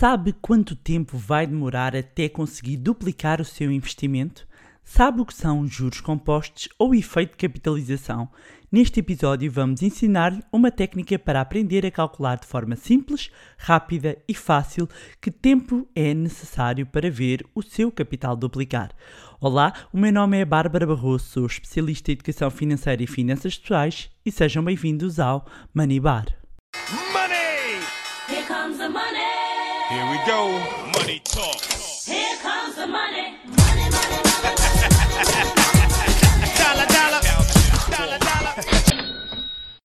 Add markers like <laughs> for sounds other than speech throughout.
Sabe quanto tempo vai demorar até conseguir duplicar o seu investimento? Sabe o que são juros compostos ou efeito de capitalização? Neste episódio vamos ensinar-lhe uma técnica para aprender a calcular de forma simples, rápida e fácil que tempo é necessário para ver o seu capital duplicar. Olá, o meu nome é Bárbara Barroso, sou especialista em educação financeira e finanças pessoais e sejam bem-vindos ao Money Bar. Money! Here comes the money. Here we go. Money talk. Here comes the money. Money, money, money. Dollar, dollar. Dollar, dollar.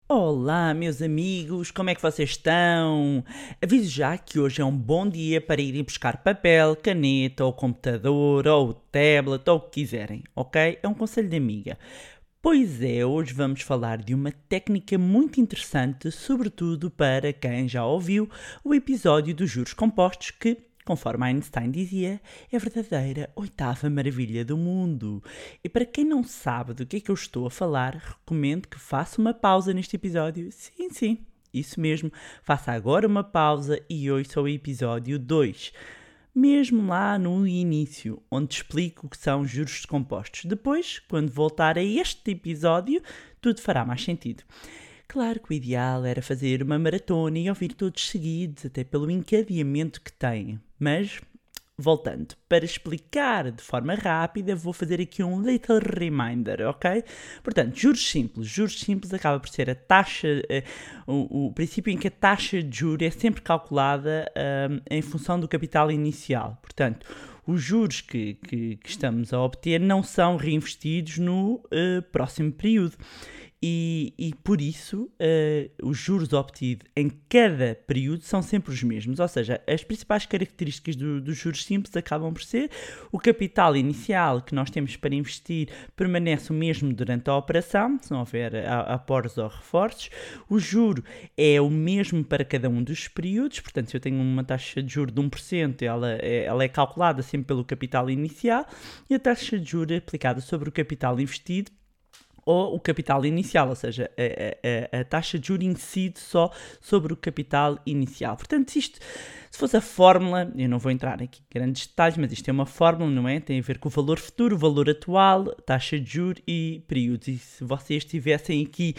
Olá, meus amigos, como é que vocês estão? Aviso já que hoje é um bom dia para irem buscar papel, caneta, ou computador, ou tablet, ou o que quiserem, ok? É um conselho de amiga. Pois é, hoje vamos falar de uma técnica muito interessante, sobretudo para quem já ouviu o episódio dos juros compostos que, conforme Einstein dizia, é a verdadeira oitava maravilha do mundo. E para quem não sabe do que é que eu estou a falar, recomendo que faça uma pausa neste episódio. Sim, sim, isso mesmo. Faça agora uma pausa e ouça o episódio 2 mesmo lá no início, onde explico o que são juros compostos. Depois, quando voltar a este episódio, tudo fará mais sentido. Claro que o ideal era fazer uma maratona e ouvir todos seguidos, até pelo encadeamento que tem. Mas, voltando, para explicar de forma rápida, vou fazer aqui um little reminder, ok? Portanto, juros simples. Juros simples acaba por ser a taxa, eh, o, o princípio em que a taxa de juros é sempre calculada ahm, em função do capital inicial. Portanto, os juros que, que- que estamos a obter não são reinvestidos no eh, próximo período. E, e por isso eh, os juros obtidos em cada período são sempre os mesmos. Ou seja, as principais características do- dos juros simples acabam por ser o capital inicial que nós temos para investir permanece o mesmo durante a operação, se não houver aportes ou reforços. O juro é o mesmo para cada um dos períodos, portanto, se eu tenho uma taxa de juro de 1%, ela é, ela é calculada sempre pelo capital inicial e a taxa de juro é aplicada sobre o capital investido ou o capital inicial, ou seja, a, a- a- taxa de juros incide só sobre o capital inicial. Portanto, isto, se fosse a fórmula, eu não vou entrar aqui em grandes detalhes, mas isto é uma fórmula, não é? Tem a ver com o valor futuro, o valor atual, taxa de juros e períodos. E se vocês tivessem aqui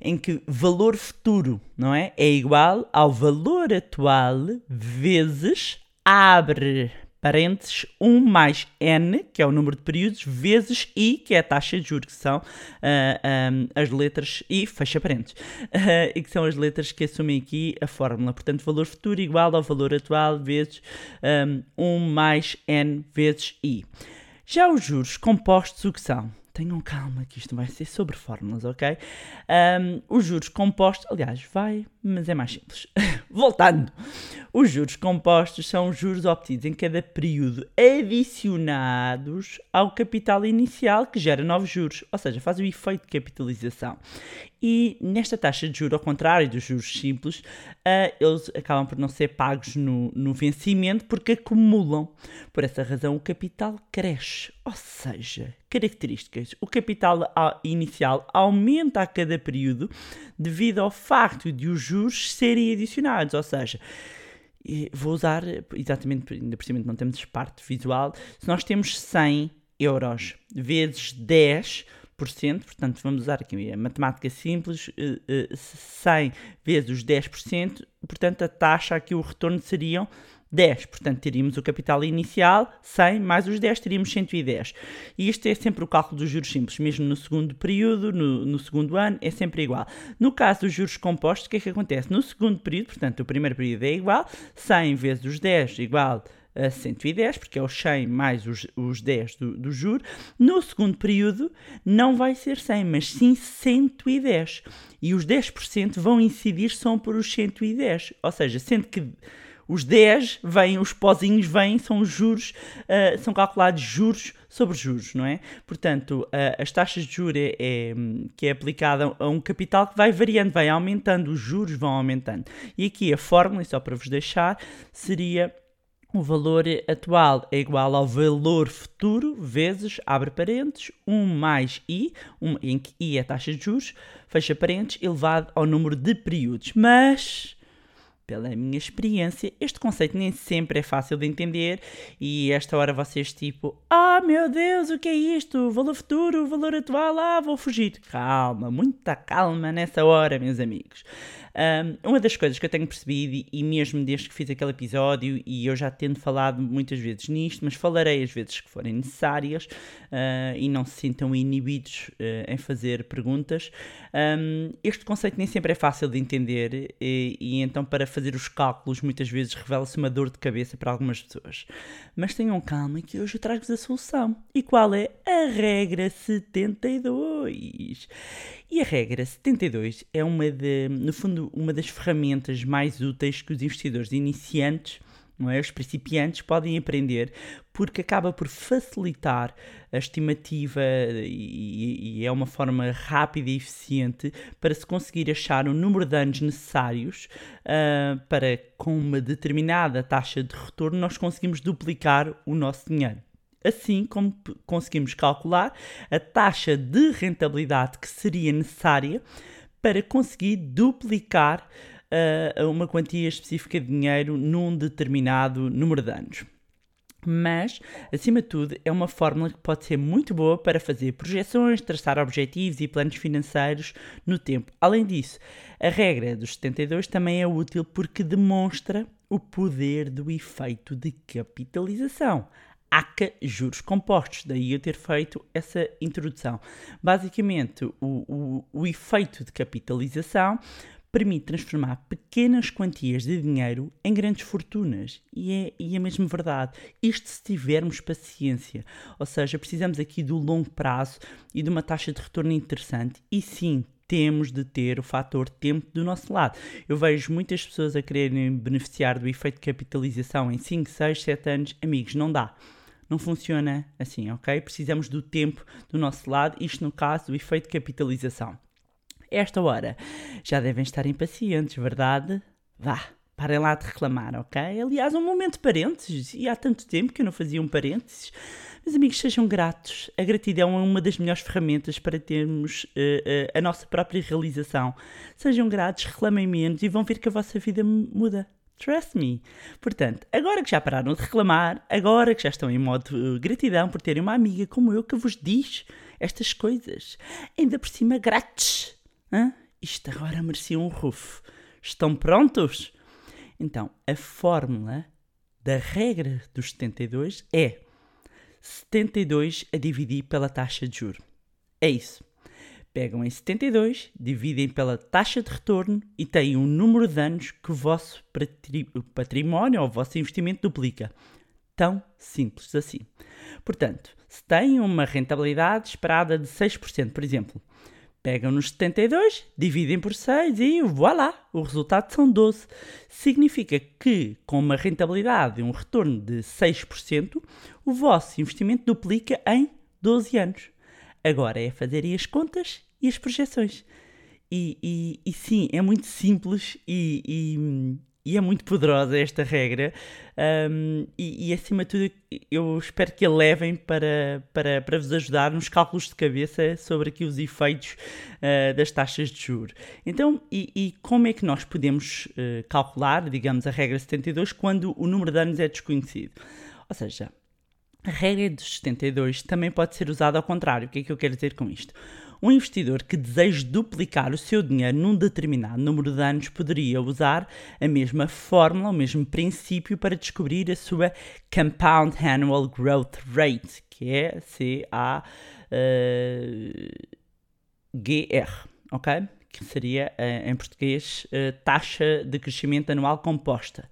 em que valor futuro, não é? É igual ao valor atual vezes abre parênteses 1 mais n, que é o número de períodos, vezes i, que é a taxa de juros, que são ah, ah, as letras, e fecha parênteses, ah, <laughs> e que são as letras que assumem aqui a fórmula. Portanto, valor futuro igual ao valor atual vezes ah, 1 mais n vezes i. Já os juros compostos, o que são? Tenham calma que isto vai ser sobre fórmulas, ok? Ahm, os juros compostos, aliás, vai, mas é mais simples. <laughs> Voltando, os juros compostos são os juros obtidos em cada período adicionados ao capital inicial que gera novos juros, ou seja, faz o efeito de capitalização. E nesta taxa de juros, ao contrário dos juros simples, ah, eles acabam por não ser pagos no, no vencimento porque acumulam. Por essa razão, o capital cresce. Ou seja, características: o capital a- inicial aumenta a cada período devido ao facto de os juros serem adicionados. Ou seja, vou usar exatamente, ainda por cima não temos parte visual, se nós temos 100 euros vezes 10%, portanto vamos usar aqui a matemática simples, eh, eh, 100 vezes os 10%, portanto a taxa aqui, o retorno seriam 10, portanto teríamos o capital inicial, 100 mais os 10, teríamos 110. E isto é sempre o cálculo dos juros simples, mesmo no segundo período, no, no segundo ano, é sempre igual. No caso dos juros compostos, o que é que acontece? No segundo período, portanto o primeiro período é igual, 100 vezes os 10 igual a 110, porque é os 100 mais os, os 10 do, do juro. No segundo período não vai ser 100, mas sim 110. E os 10% vão incidir só por os 110. Ou seja, sendo que os 10 vêm, os pozinhos vêm, são os juros, ah, são calculados juros sobre juros, não é? Portanto, ah, as taxas de juros é, é, que é aplicada a um capital que vai variando, vai aumentando, os juros vão aumentando. E aqui a fórmula, só para vos deixar, seria o valor atual é igual ao valor futuro vezes, abre parênteses, 1 mais i, um, em que i é a taxa de juros, fecha parênteses, elevado ao número de períodos. Mas pela minha experiência, este conceito nem sempre é fácil de entender e esta hora vocês tipo, ah meu Deus, o que é isto? Valor futuro, valor atual, ah, vou fugir. Calma, muita calma nessa hora, meus amigos. Um, uma das coisas que eu tenho percebido, e mesmo desde que fiz aquele episódio, e eu já tendo falado muitas vezes nisto, mas falarei as vezes que forem necessárias uh, e não se sintam inibidos uh, em fazer perguntas, um, este conceito nem sempre é fácil de entender e, e então para fazer os cálculos muitas vezes revela-se uma dor de cabeça para algumas pessoas. Mas tenham calma que hoje eu trago-vos a solução. E qual é? A regra 72. E a regra 72 é uma de, no fundo, uma das ferramentas mais úteis que os investidores iniciantes, não é, os principiantes podem aprender, porque acaba por facilitar a estimativa e, e, é uma forma rápida e eficiente para se conseguir achar o número de anos necessários uh, para, com uma determinada taxa de retorno, nós conseguimos duplicar o nosso dinheiro. Assim como conseguimos calcular a taxa de rentabilidade que seria necessária para conseguir duplicar uh, uma quantia específica de dinheiro num determinado número de anos. Mas, acima de tudo, é uma fórmula que pode ser muito boa para fazer projeções, traçar objetivos e planos financeiros no tempo. Além disso, a regra dos 72 também é útil porque demonstra o poder do efeito de capitalização. ACA juros compostos. Daí eu ter feito essa introdução. Basicamente, o, o, o efeito de capitalização permite transformar pequenas quantias de dinheiro em grandes fortunas. E é, e é mesmo verdade. Isto se tivermos paciência. Ou seja, precisamos aqui do longo prazo e de uma taxa de retorno interessante. E sim, temos de ter o fator tempo do nosso lado. Eu vejo muitas pessoas a quererem beneficiar do efeito de capitalização em 5, 6, 7 anos. Amigos, não dá não funciona assim, ok? Precisamos do tempo do nosso lado, isto no caso do efeito de capitalização. Esta hora já devem estar impacientes, verdade? Vá, parem lá de reclamar, ok? Aliás, um momento de parênteses, e há tanto tempo que eu não fazia um parênteses. Meus amigos, sejam gratos. A gratidão é uma das melhores ferramentas para termos uh, uh, a nossa própria realização. Sejam gratos, reclamem menos e vão ver que a vossa vida muda. Trust me. Portanto, agora que já pararam de reclamar, agora que já estão em modo uh, gratidão por terem uma amiga como eu que vos diz estas coisas, ainda por cima grátis. Isto agora merecia um rufo. Estão prontos? Então, a fórmula da regra dos 72 é 72 a dividir pela taxa de juro. É isso pegam em 72, dividem pela taxa de retorno e têm um número de anos que o vosso património ou o vosso investimento duplica. Tão simples assim. Portanto, se têm uma rentabilidade esperada de 6%, por exemplo, pegam nos 72, dividem por 6 e voilà, o resultado são 12. Significa que, com uma rentabilidade e um retorno de 6%, o vosso investimento duplica em 12 anos. Agora é fazer as contas e as projeções. E, e, e sim, é muito simples e, e, e, é muito poderosa esta regra. Um, e, acima de tudo, eu espero que a levem para, para, para vos ajudar nos cálculos de cabeça sobre aqui os efeitos uh, das taxas de juros. Então, e, como é que nós podemos uh, calcular, digamos, a regra 72 quando o número de anos é desconhecido? Ou seja, a regra dos 72 também pode ser usada ao contrário. O que é que eu quero dizer com isto? Um investidor que deseja duplicar o seu dinheiro num determinado número de anos poderia usar a mesma fórmula, o mesmo princípio para descobrir a sua Compound Annual Growth Rate, que é C-A-G-R, ok? Que seria, eh, em português, taxa de crescimento anual composta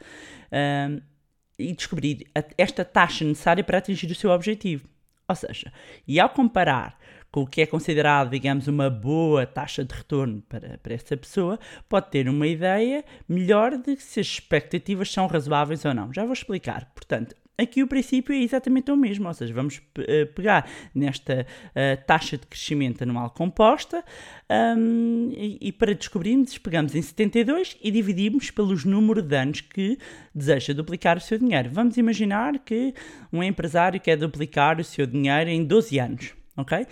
e descobrir esta taxa necessária para atingir o seu objetivo. Ou seja, e ao comparar com o que é considerado, digamos, uma boa taxa de retorno para, para essa pessoa, pode ter uma ideia melhor de se as expectativas são razoáveis ou não. Já vou explicar. Portanto, Aqui o princípio é exatamente o mesmo, ou seja, vamos uh, pegar nesta uh, taxa de crescimento anual composta um, e, e, para descobrirmos, pegamos em 72 e dividimos pelos número de anos que deseja duplicar o seu dinheiro. Vamos imaginar que um empresário quer duplicar o seu dinheiro em 12 anos, ok?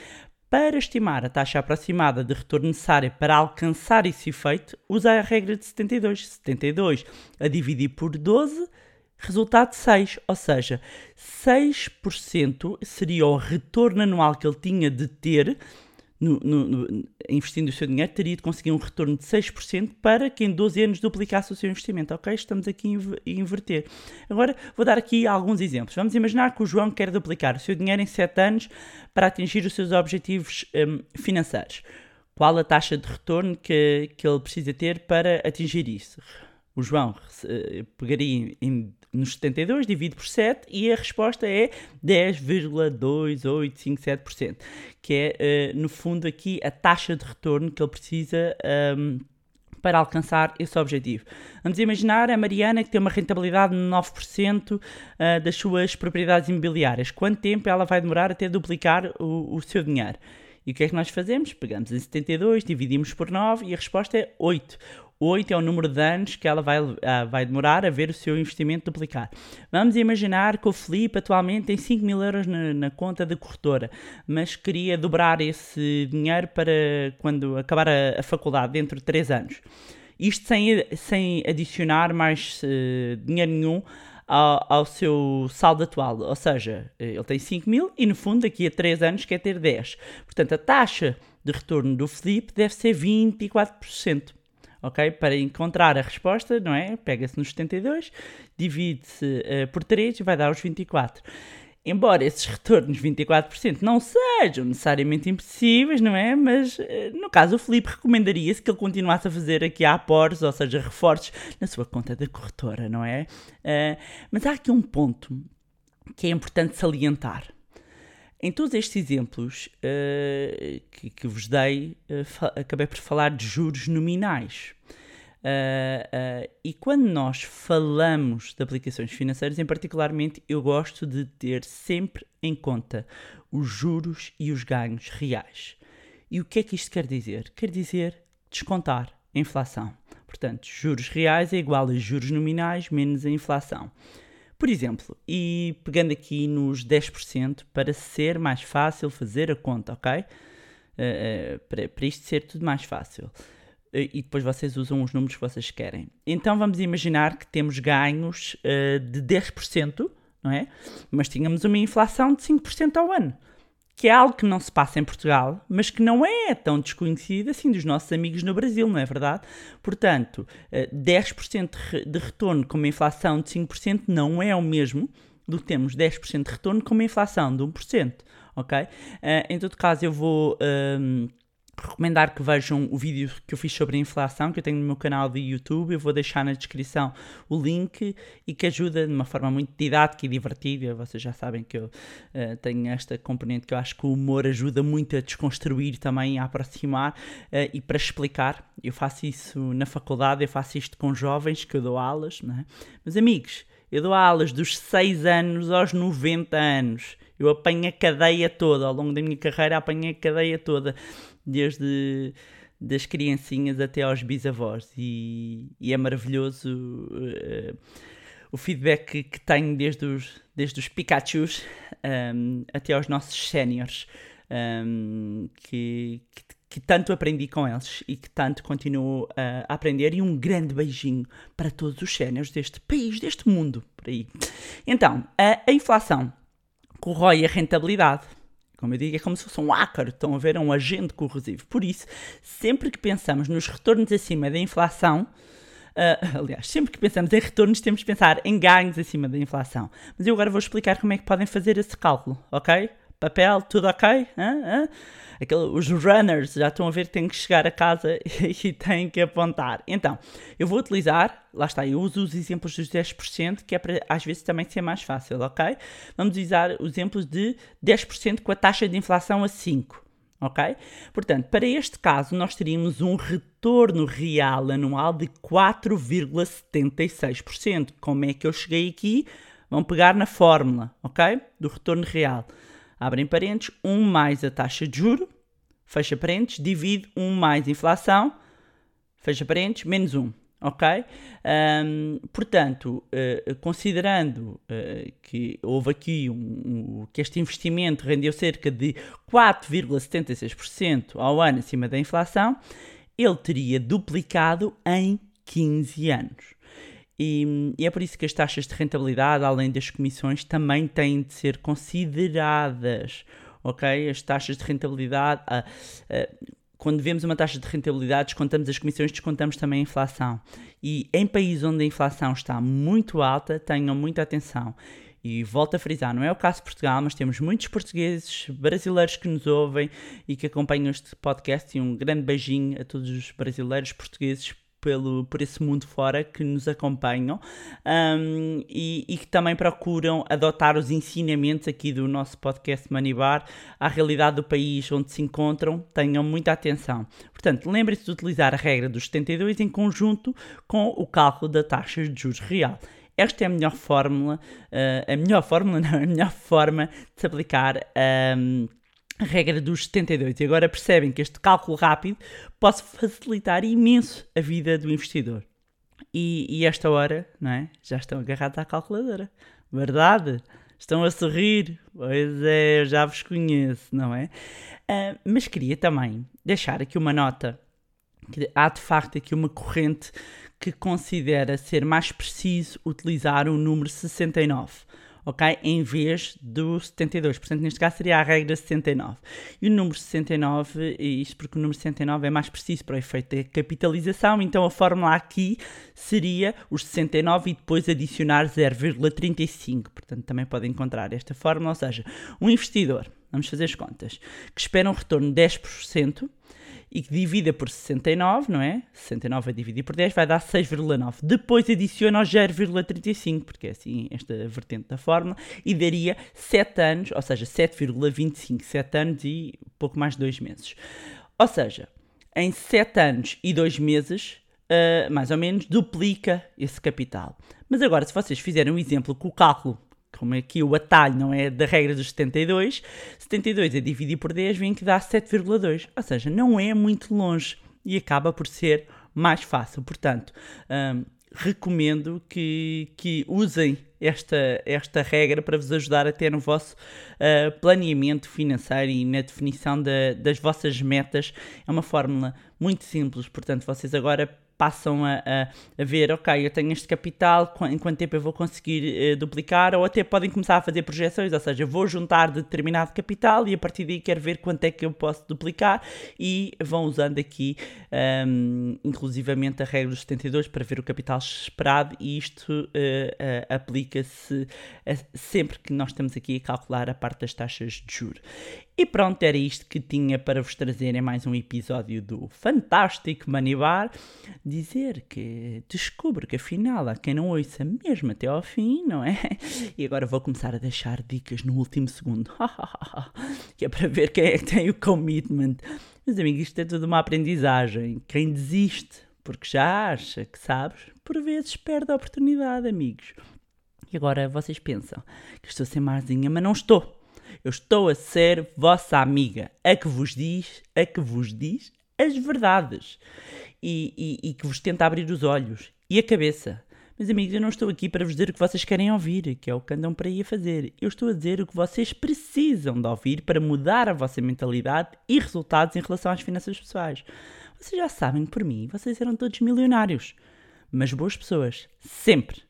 Para estimar a taxa aproximada de retorno necessária para alcançar esse efeito, usa a regra de 72. 72 a dividir por 12, resultado 6. Ou seja, 6% seria o retorno anual que ele tinha de ter no, no, no, investindo o seu dinheiro, teria de conseguir um retorno de 6% para que em 12 anos duplicasse o seu investimento. Ok? Estamos aqui a inverter. Agora vou dar aqui alguns exemplos. Vamos imaginar que o João quer duplicar o seu dinheiro em 7 anos para atingir os seus objetivos um, financeiros. Qual a taxa de retorno que, que ele precisa ter para atingir isso? O João uh, pegaria em nos 72, divide por 7 e a resposta é 10,2857%, que é, uh, no fundo, aqui a taxa de retorno que ele precisa. Um, para alcançar esse objetivo. Vamos imaginar a Mariana que tem uma rentabilidade de 9% uh, das suas propriedades imobiliárias. Quanto tempo ela vai demorar até duplicar o, o seu dinheiro? E o que é que nós fazemos? Pegamos em 72, dividimos por 9 e a resposta é 8. 8 é o número de anos que ela vai, uh, vai demorar a ver o seu investimento duplicar. Vamos imaginar que o Felipe atualmente tem 5 mil euros na, na, conta da corretora, mas queria dobrar esse dinheiro para quando acabar a, a faculdade, dentro de 3 anos. Isto sem, sem adicionar mais uh, dinheiro nenhum ao, ao, seu saldo atual. Ou seja, ele tem 5 mil e no fundo daqui a 3 anos quer ter 10. Portanto, a taxa de retorno do Felipe deve ser 24% ok? Para encontrar a resposta, não é? Pega-se nos 72, divide-se uh, por 3 e vai dar os 24. Embora esses retornos 24% não sejam necessariamente impossíveis, não é? Mas uh, no caso o Felipe recomendaria-se que ele continuasse a fazer aqui aportes, ou seja, reforços na sua conta da corretora, não é? Uh, mas há aqui um ponto que é importante salientar. Em todos estes exemplos uh, que, que, vos dei, uh, acabei por falar de juros nominais. Uh, e quando nós falamos de aplicações financeiras, em particularmente, eu gosto de ter sempre em conta os juros e os ganhos reais. E o que é que isto quer dizer? Quer dizer descontar a inflação. Portanto, juros reais é igual a juros nominais menos a inflação. Por exemplo, e pegando aqui nos 10% para ser mais fácil fazer a conta, ok? Uh, uh, para, para isto ser tudo mais fácil. Uh, e depois vocês usam os números que vocês querem. Então vamos imaginar que temos ganhos de 10%, não é? Mas tínhamos uma inflação de 5% ao ano que é algo que não se passa em Portugal, mas que não é tão desconhecido assim dos nossos amigos no Brasil, não é verdade? Portanto, 10% eh, de retorno com uma inflação de 5% não é o mesmo do que temos 10% de retorno com uma inflação de 1%, ok? Eh, em todo caso, eu vou ehm, recomendar que vejam o vídeo que eu fiz sobre a inflação, que eu tenho no meu canal de YouTube. Eu vou deixar na descrição o link e que ajuda de uma forma muito didática e divertida. Vocês já sabem que eu uh, tenho esta componente que eu acho que o humor ajuda muito a desconstruir também, a aproximar uh, e para explicar. Eu faço isso na faculdade, eu faço isto com jovens que eu dou aulas, não é? Meus amigos, eu dou aulas dos 6 anos aos 90 anos. Eu apanho a cadeia toda, ao longo da minha carreira apanhei a cadeia toda desde das criancinhas até aos bisavós. E, e é maravilhoso uh, o feedback que, tenho desde os, desde os Pikachus um, até aos nossos séniores um, que, que, que, tanto aprendi com eles e que tanto continuo a aprender. E um grande beijinho para todos os séniores deste país, deste mundo, por aí. Então, a, a inflação corrói a rentabilidade como eu digo, é como se fosse um ácaro, estão a ver, é um agente corrosivo. Por isso, sempre que pensamos nos retornos acima da inflação, uh, <laughs> aliás, sempre que pensamos em retornos, temos de pensar em ganhos acima da inflação. Mas eu agora vou explicar como é que podem fazer esse cálculo, ok? Papel, tudo ok? Hã? Hã? Aquele, os runners já estão a ver que têm que chegar a casa <laughs> e têm que apontar. Então, eu vou utilizar, lá está, eu uso os exemplos dos 10%, que é para às vezes também ser mais fácil, ok? Vamos usar os exemplos de 10% com a taxa de inflação a 5%. Ok? Portanto, para este caso, nós teríamos um retorno real anual de 4,76%. Como é que eu cheguei aqui? Vamos pegar na fórmula, ok? Do retorno real abrem parênteses, 1 mais a taxa de juro, fecha parênteses, divide 1 mais inflação, fecha parênteses, menos 1. ok? Ahm, portanto, eh, considerando eh, que houve aqui um, um- que este investimento rendeu cerca de 4,76% ao ano acima da inflação, ele teria duplicado em 15 anos. E, e é por isso que as taxas de rentabilidade, além das comissões, também têm de ser consideradas. Ok? As taxas de rentabilidade. ah, ah, quando vemos uma taxa de rentabilidade, descontamos as comissões, descontamos também a inflação. E em países onde a inflação está muito alta, tenham muita atenção. E volto a frisar, não é o caso de Portugal, mas temos muitos portugueses, brasileiros que nos ouvem e que acompanham este podcast. E um grande beijinho a todos os brasileiros, portugueses pelo, por esse mundo fora que nos acompanham um, e, e que também procuram adotar os ensinamentos aqui do nosso podcast Manibar à realidade do país onde se encontram. Tenham muita atenção. Portanto, lembre-se de utilizar a regra dos 72 em conjunto com o cálculo da taxa de juros real. Esta é a melhor fórmula, eh, a melhor fórmula, <laughs> não, a melhor forma de se aplicar um, a regra dos 72. E agora percebem que este cálculo rápido pode facilitar imenso a vida do investidor. E, e esta hora, não é? Já estão agarrados à calculadora. Verdade? Estão a sorrir? Pois é, eu já vos conheço, não é? Ah, mas queria também deixar aqui uma nota que há de facto aqui uma corrente que considera ser mais preciso utilizar o número 69, ok? Em vez do 72. Portanto, neste caso seria a regra 69. E o número 69, e isto porque o número 69 é mais preciso para o efeito da capitalização, então a fórmula aqui seria os 69 e depois adicionar 0,35. Portanto, também podem encontrar esta fórmula, ou seja, um investidor, vamos fazer as contas, que espera um retorno de 10%, e que divida por 69, não é? 69 a dividir por 10 vai dar 6,9. Depois adiciona os 0,35, porque é assim esta vertente da fórmula, e daria 7 anos, ou seja, 7,25, 7 anos e pouco mais de 2 meses. Ou seja, em 7 anos e 2 meses, ah, mais ou menos, duplica esse capital. Mas agora, se vocês fizerem um exemplo com o cálculo como aqui o atalho não é da regra dos 72, 72 a dividir por 10 vem que dá 7,2, ou seja, não é muito longe e acaba por ser mais fácil. Portanto, hum, recomendo que, que usem esta, esta regra para vos ajudar até no vosso uh, planeamento financeiro e na definição da- das vossas metas. É uma fórmula muito simples, portanto, vocês agora passam a, a, a ver, ok, eu tenho este capital, em quanto tempo eu vou conseguir eh, duplicar, ou até podem começar a fazer projeções, ou seja, vou juntar determinado capital e a partir daí quero ver quanto é que eu posso duplicar e vão usando aqui, ahm, inclusivamente, a regra dos 72 para ver o capital esperado e isto eh, eh, aplica-se sempre que nós estamos aqui a calcular a parte das taxas de juros. E pronto, era isto que tinha para vos trazer em mais um episódio do Fantástico Manibar. Dizer que descubro que afinal há quem não ouça mesmo até ao fim, não é? <laughs> E agora vou começar a deixar dicas no último segundo. <laughs> que é para ver quem é que tem o commitment. Meus amigos, isto é tudo uma aprendizagem. Quem desiste porque já acha que sabes, por vezes perde a oportunidade, amigos. E agora vocês pensam que estou a ser marzinha, mas não estou. Eu estou a ser vossa amiga, a que vos diz, a que vos diz as verdades e, e- e que vos tenta abrir os olhos e a cabeça. Meus amigos, eu não estou aqui para vos dizer o que vocês querem ouvir, que é o que andam para aí a fazer. Eu estou a dizer o que vocês precisam de ouvir para mudar a vossa mentalidade e resultados em relação às finanças pessoais. Vocês já sabem que por mim vocês eram todos milionários, mas boas pessoas, sempre.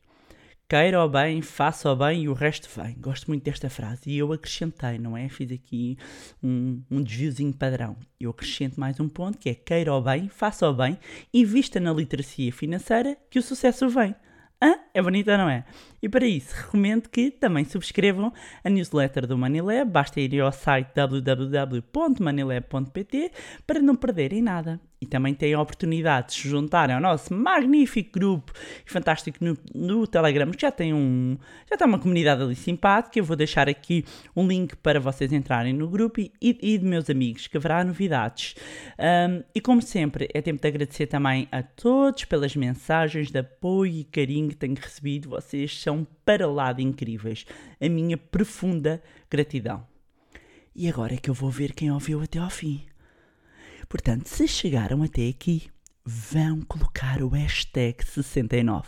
Queira o bem, faça o bem e o resto vem. Gosto muito desta frase. E eu acrescentei, não é? Fiz aqui um, um desviozinho padrão. Eu acrescento mais um ponto que é queira o bem, faça o bem, invista na literacia financeira que o sucesso vem. Hã? É bonita, não é? E para isso, recomendo que também subscrevam a newsletter do Manilab. Basta ir ao site www.manilab.pt para não perderem nada. E também têm a oportunidade de se juntarem ao nosso magnífico grupo e fantástico no, no Telegram, que já tem um. Já está uma comunidade ali simpática. Eu vou deixar aqui um link para vocês entrarem no grupo e, e, e de meus amigos, que haverá novidades. Um, e como sempre, é tempo de agradecer também a todos pelas mensagens de apoio e carinho que tenho recebido. Vocês são para lá de incríveis. A minha profunda gratidão. E agora é que eu vou ver quem ouviu até ao fim. Portanto, se chegaram até aqui, vão colocar o hashtag 69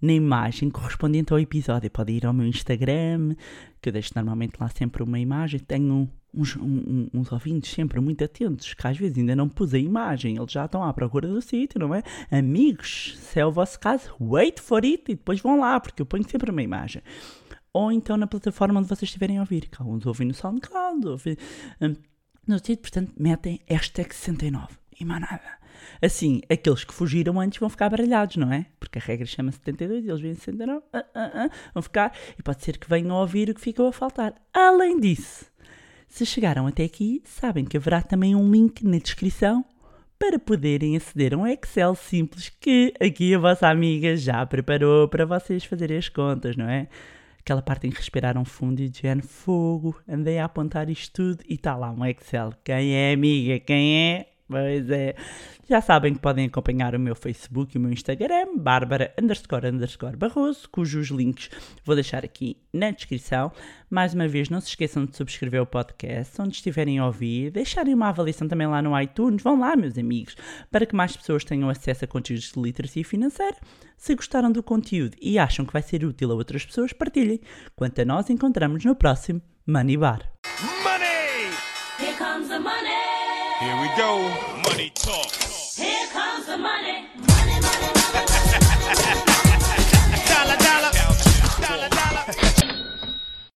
na imagem correspondente ao episódio. Pode ir ao meu Instagram, que eu deixo normalmente lá sempre uma imagem. Tenho uns, um- uns ouvintes sempre muito atentos, que às vezes ainda não pus a imagem, eles já estão à procura do sítio, não é? Amigos, se é o vosso caso, wait for it e depois vão lá, porque eu ponho sempre uma imagem. Ou então na plataforma onde vocês estiverem a ouvir, que alguns ouvem no SoundCloud, ouvem hum, no sítio, portanto, metem hashtag 69 e mais nada. Assim, aqueles que fugiram antes vão ficar baralhados, não é? Porque a regra chama 72 e eles vêm 69, ah, ah, ah, vão ficar, e pode ser que venham a ouvir o que ficou a faltar. Além disso, se chegaram até aqui, sabem que haverá também um link na descrição para poderem aceder a um Excel simples que aqui a vossa amiga já preparou para vocês fazerem as contas, não é? Aquela parte em que respiraram fundo e género fogo, andei a apontar isto tudo e está lá um Excel. Quem é amiga? Quem é? Pois é. Já sabem que podem acompanhar o meu Facebook e o meu Instagram, Bárbara underscore underscore Barroso, cujos links vou deixar aqui na descrição. Mais uma vez, não se esqueçam de subscrever o podcast, onde estiverem a ouvir, deixarem uma avaliação também lá no iTunes. Vão lá, meus amigos, para que mais pessoas tenham acesso a conteúdos de literacia financeira. Se gostaram do conteúdo e acham que vai ser útil a outras pessoas, partilhem. Quanto a nós, encontramos no próximo Money Bar. Money! Here comes the money. Here we go. Money talk. The money.